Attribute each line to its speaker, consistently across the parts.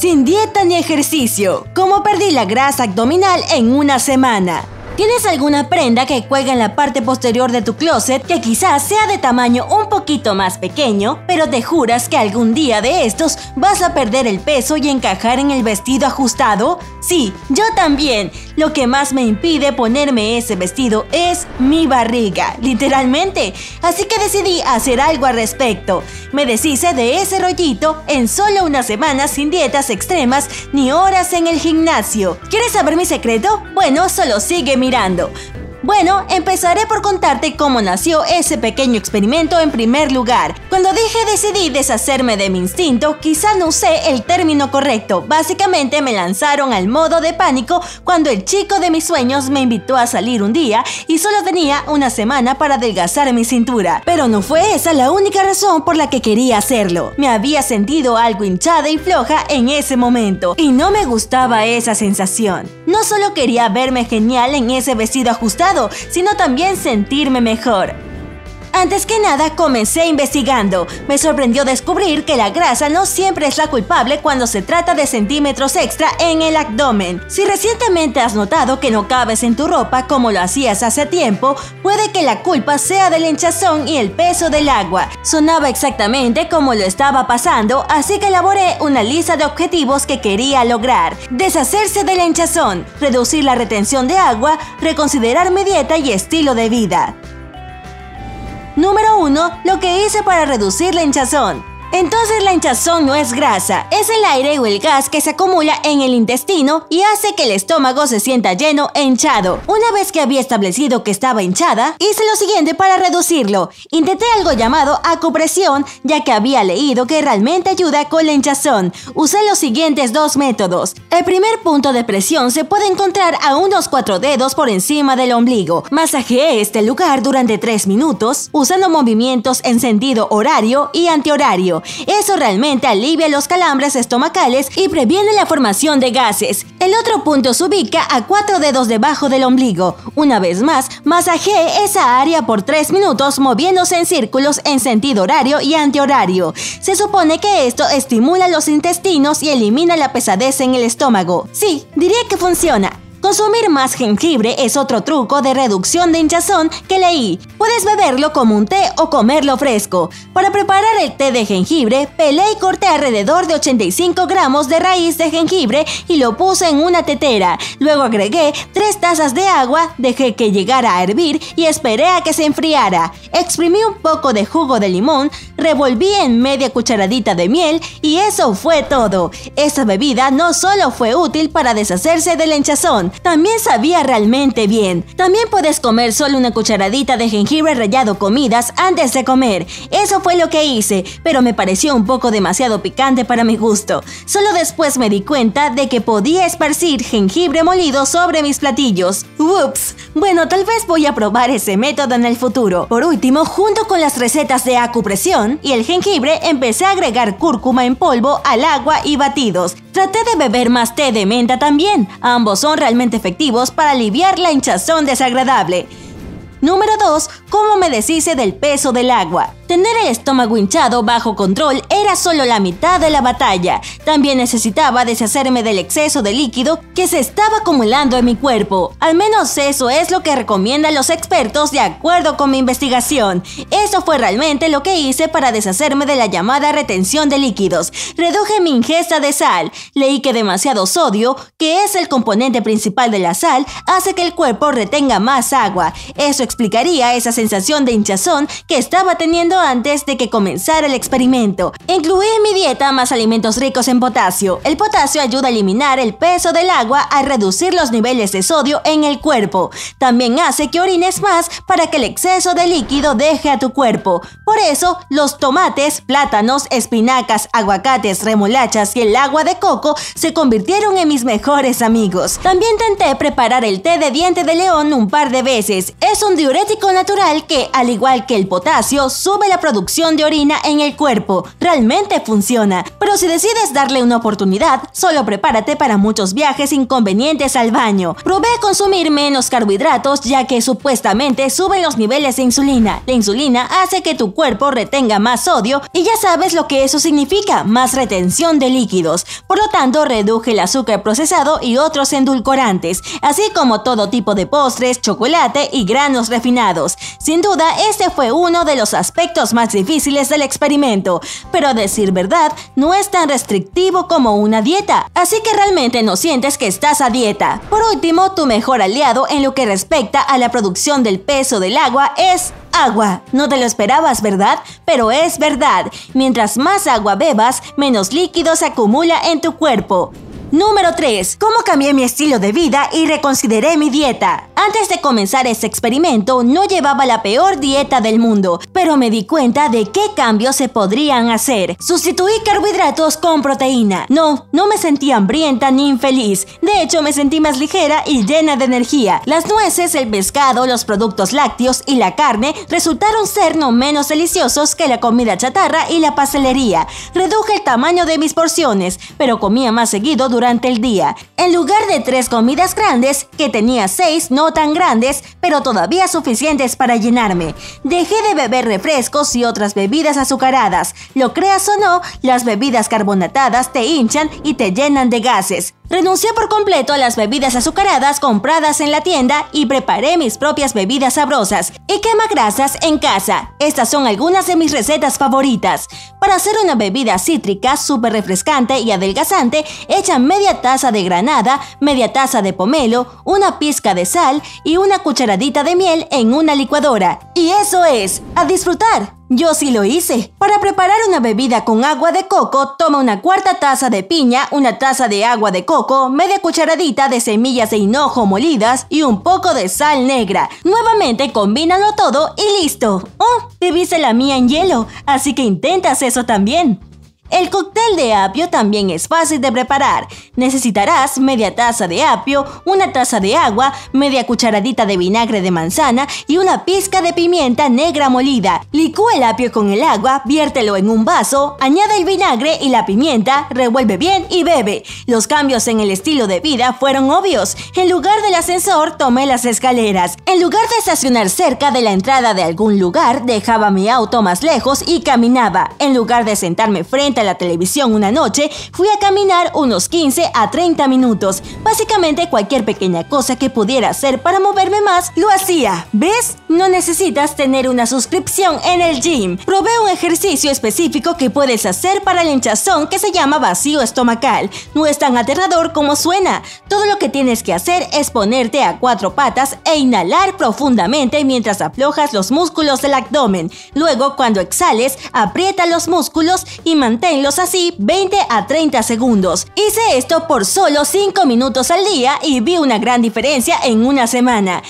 Speaker 1: sin dieta ni ejercicio. ¿Cómo perdí la grasa abdominal en una semana? ¿Tienes alguna prenda que cuelga en la parte posterior de tu closet que quizás sea de tamaño un poquito más pequeño, pero te juras que algún día de estos vas a perder el peso y encajar en el vestido ajustado? Sí, yo también. Lo que más me impide ponerme ese vestido es mi barriga, literalmente. Así que decidí hacer algo al respecto. Me deshice de ese rollito en solo una semana sin dietas extremas ni horas en el gimnasio. ¿Quieres saber mi secreto? Bueno, solo sigue mi mirando. Bueno, empezaré por contarte cómo nació ese pequeño experimento en primer lugar. Cuando dije decidí deshacerme de mi instinto, quizá no usé el término correcto. Básicamente me lanzaron al modo de pánico cuando el chico de mis sueños me invitó a salir un día y solo tenía una semana para adelgazar mi cintura. Pero no fue esa la única razón por la que quería hacerlo. Me había sentido algo hinchada y floja en ese momento y no me gustaba esa sensación. No solo quería verme genial en ese vestido ajustado, sino también sentirme mejor. Antes que nada, comencé investigando. Me sorprendió descubrir que la grasa no siempre es la culpable cuando se trata de centímetros extra en el abdomen. Si recientemente has notado que no cabes en tu ropa como lo hacías hace tiempo, puede que la culpa sea del hinchazón y el peso del agua. Sonaba exactamente como lo estaba pasando, así que elaboré una lista de objetivos que quería lograr. Deshacerse del hinchazón, reducir la retención de agua, reconsiderar mi dieta y estilo de vida. Número 1. Lo que hice para reducir la hinchazón. Entonces la hinchazón no es grasa, es el aire o el gas que se acumula en el intestino y hace que el estómago se sienta lleno e hinchado. Una vez que había establecido que estaba hinchada, hice lo siguiente para reducirlo. Intenté algo llamado acupresión, ya que había leído que realmente ayuda con la hinchazón. Usé los siguientes dos métodos. El primer punto de presión se puede encontrar a unos cuatro dedos por encima del ombligo. Masajeé este lugar durante tres minutos, usando movimientos en sentido horario y antihorario. Eso realmente alivia los calambres estomacales y previene la formación de gases. El otro punto se ubica a cuatro dedos debajo del ombligo. Una vez más, masajee esa área por tres minutos moviéndose en círculos en sentido horario y antihorario. Se supone que esto estimula los intestinos y elimina la pesadez en el estómago. Sí, diría que funciona. Consumir más jengibre es otro truco de reducción de hinchazón que leí. Puedes beberlo como un té o comerlo fresco. Para preparar el té de jengibre, pelé y corté alrededor de 85 gramos de raíz de jengibre y lo puse en una tetera. Luego agregué 3 tazas de agua, dejé que llegara a hervir y esperé a que se enfriara. Exprimí un poco de jugo de limón, revolví en media cucharadita de miel y eso fue todo. Esta bebida no solo fue útil para deshacerse del hinchazón, también sabía realmente bien. También puedes comer solo una cucharadita de jengibre rallado comidas antes de comer. Eso fue lo que hice, pero me pareció un poco demasiado picante para mi gusto. Solo después me di cuenta de que podía esparcir jengibre molido sobre mis platillos. Ups. Bueno, tal vez voy a probar ese método en el futuro. Por último, junto con las recetas de acupresión y el jengibre, empecé a agregar cúrcuma en polvo al agua y batidos. Traté de beber más té de menta también. Ambos son realmente efectivos para aliviar la hinchazón desagradable. Número 2. ¿Cómo me deshice del peso del agua? Tener el estómago hinchado bajo control era solo la mitad de la batalla. También necesitaba deshacerme del exceso de líquido que se estaba acumulando en mi cuerpo. Al menos eso es lo que recomiendan los expertos de acuerdo con mi investigación. Eso fue realmente lo que hice para deshacerme de la llamada retención de líquidos. Reduje mi ingesta de sal. Leí que demasiado sodio, que es el componente principal de la sal, hace que el cuerpo retenga más agua. Eso explicaría esa sensación de hinchazón que estaba teniendo antes de que comenzara el experimento. Incluí en mi dieta más alimentos ricos en potasio. El potasio ayuda a eliminar el peso del agua al reducir los niveles de sodio en el cuerpo. También hace que orines más para que el exceso de líquido deje a tu cuerpo. Por eso, los tomates, plátanos, espinacas, aguacates, remolachas y el agua de coco se convirtieron en mis mejores amigos. También intenté preparar el té de diente de león un par de veces. Es un diurético natural que, al igual que el potasio, sube la producción de orina en el cuerpo. Realmente funciona. Pero si decides darle una oportunidad, solo prepárate para muchos viajes inconvenientes al baño. Probé consumir menos carbohidratos ya que supuestamente suben los niveles de insulina. La insulina hace que tu cuerpo retenga más sodio y ya sabes lo que eso significa, más retención de líquidos. Por lo tanto, reduje el azúcar procesado y otros endulcorantes, así como todo tipo de postres, chocolate y granos refinados. Sin duda, este fue uno de los aspectos más difíciles del experimento, pero a decir verdad, no es tan restrictivo como una dieta, así que realmente no sientes que estás a dieta. Por último, tu mejor aliado en lo que respecta a la producción del peso del agua es agua. No te lo esperabas, ¿verdad? Pero es verdad. Mientras más agua bebas, menos líquido se acumula en tu cuerpo. Número 3. ¿Cómo cambié mi estilo de vida y reconsideré mi dieta? Antes de comenzar este experimento no llevaba la peor dieta del mundo, pero me di cuenta de qué cambios se podrían hacer. Sustituí carbohidratos con proteína. No, no me sentí hambrienta ni infeliz. De hecho, me sentí más ligera y llena de energía. Las nueces, el pescado, los productos lácteos y la carne resultaron ser no menos deliciosos que la comida chatarra y la pastelería. Reduje el tamaño de mis porciones, pero comía más seguido durante el día. En lugar de tres comidas grandes, que tenía seis no grandes, pero todavía suficientes para llenarme. Dejé de beber refrescos y otras bebidas azucaradas. Lo creas o no, las bebidas carbonatadas te hinchan y te llenan de gases. Renuncié por completo a las bebidas azucaradas compradas en la tienda y preparé mis propias bebidas sabrosas y quema grasas en casa. Estas son algunas de mis recetas favoritas. Para hacer una bebida cítrica súper refrescante y adelgazante, echa media taza de granada, media taza de pomelo, una pizca de sal y una cucharadita de miel en una licuadora. Y eso es, a disfrutar. Yo sí lo hice. Para preparar una bebida con agua de coco, toma una cuarta taza de piña, una taza de agua de coco, media cucharadita de semillas de hinojo molidas y un poco de sal negra. Nuevamente combínalo todo y listo. Oh, bebiste la mía en hielo, así que intentas eso también. El cóctel de apio también es fácil de preparar. Necesitarás media taza de apio, una taza de agua, media cucharadita de vinagre de manzana y una pizca de pimienta negra molida. Licúa el apio con el agua, viértelo en un vaso, añade el vinagre y la pimienta, revuelve bien y bebe. Los cambios en el estilo de vida fueron obvios. En lugar del ascensor, tomé las escaleras. En lugar de estacionar cerca de la entrada de algún lugar, dejaba mi auto más lejos y caminaba. En lugar de sentarme frente la televisión una noche, fui a caminar unos 15 a 30 minutos. Básicamente cualquier pequeña cosa que pudiera hacer para moverme más, lo hacía. ¿Ves? No necesitas tener una suscripción en el gym. Probé un ejercicio específico que puedes hacer para el hinchazón que se llama vacío estomacal. No es tan aterrador como suena. Todo lo que tienes que hacer es ponerte a cuatro patas e inhalar profundamente mientras aflojas los músculos del abdomen. Luego, cuando exhales, aprieta los músculos y mantén los así 20 a 30 segundos. Hice esto por solo 5 minutos al día y vi una gran diferencia en una semana.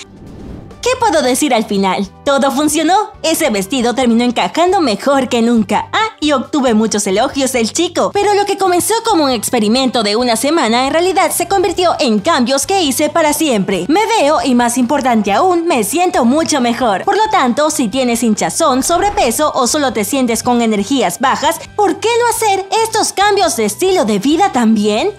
Speaker 1: ¿Qué puedo decir al final? Todo funcionó. Ese vestido terminó encajando mejor que nunca. Ah, y obtuve muchos elogios del chico. Pero lo que comenzó como un experimento de una semana en realidad se convirtió en cambios que hice para siempre. Me veo y más importante aún, me siento mucho mejor. Por lo tanto, si tienes hinchazón, sobrepeso o solo te sientes con energías bajas, ¿por qué no hacer estos cambios de estilo de vida también?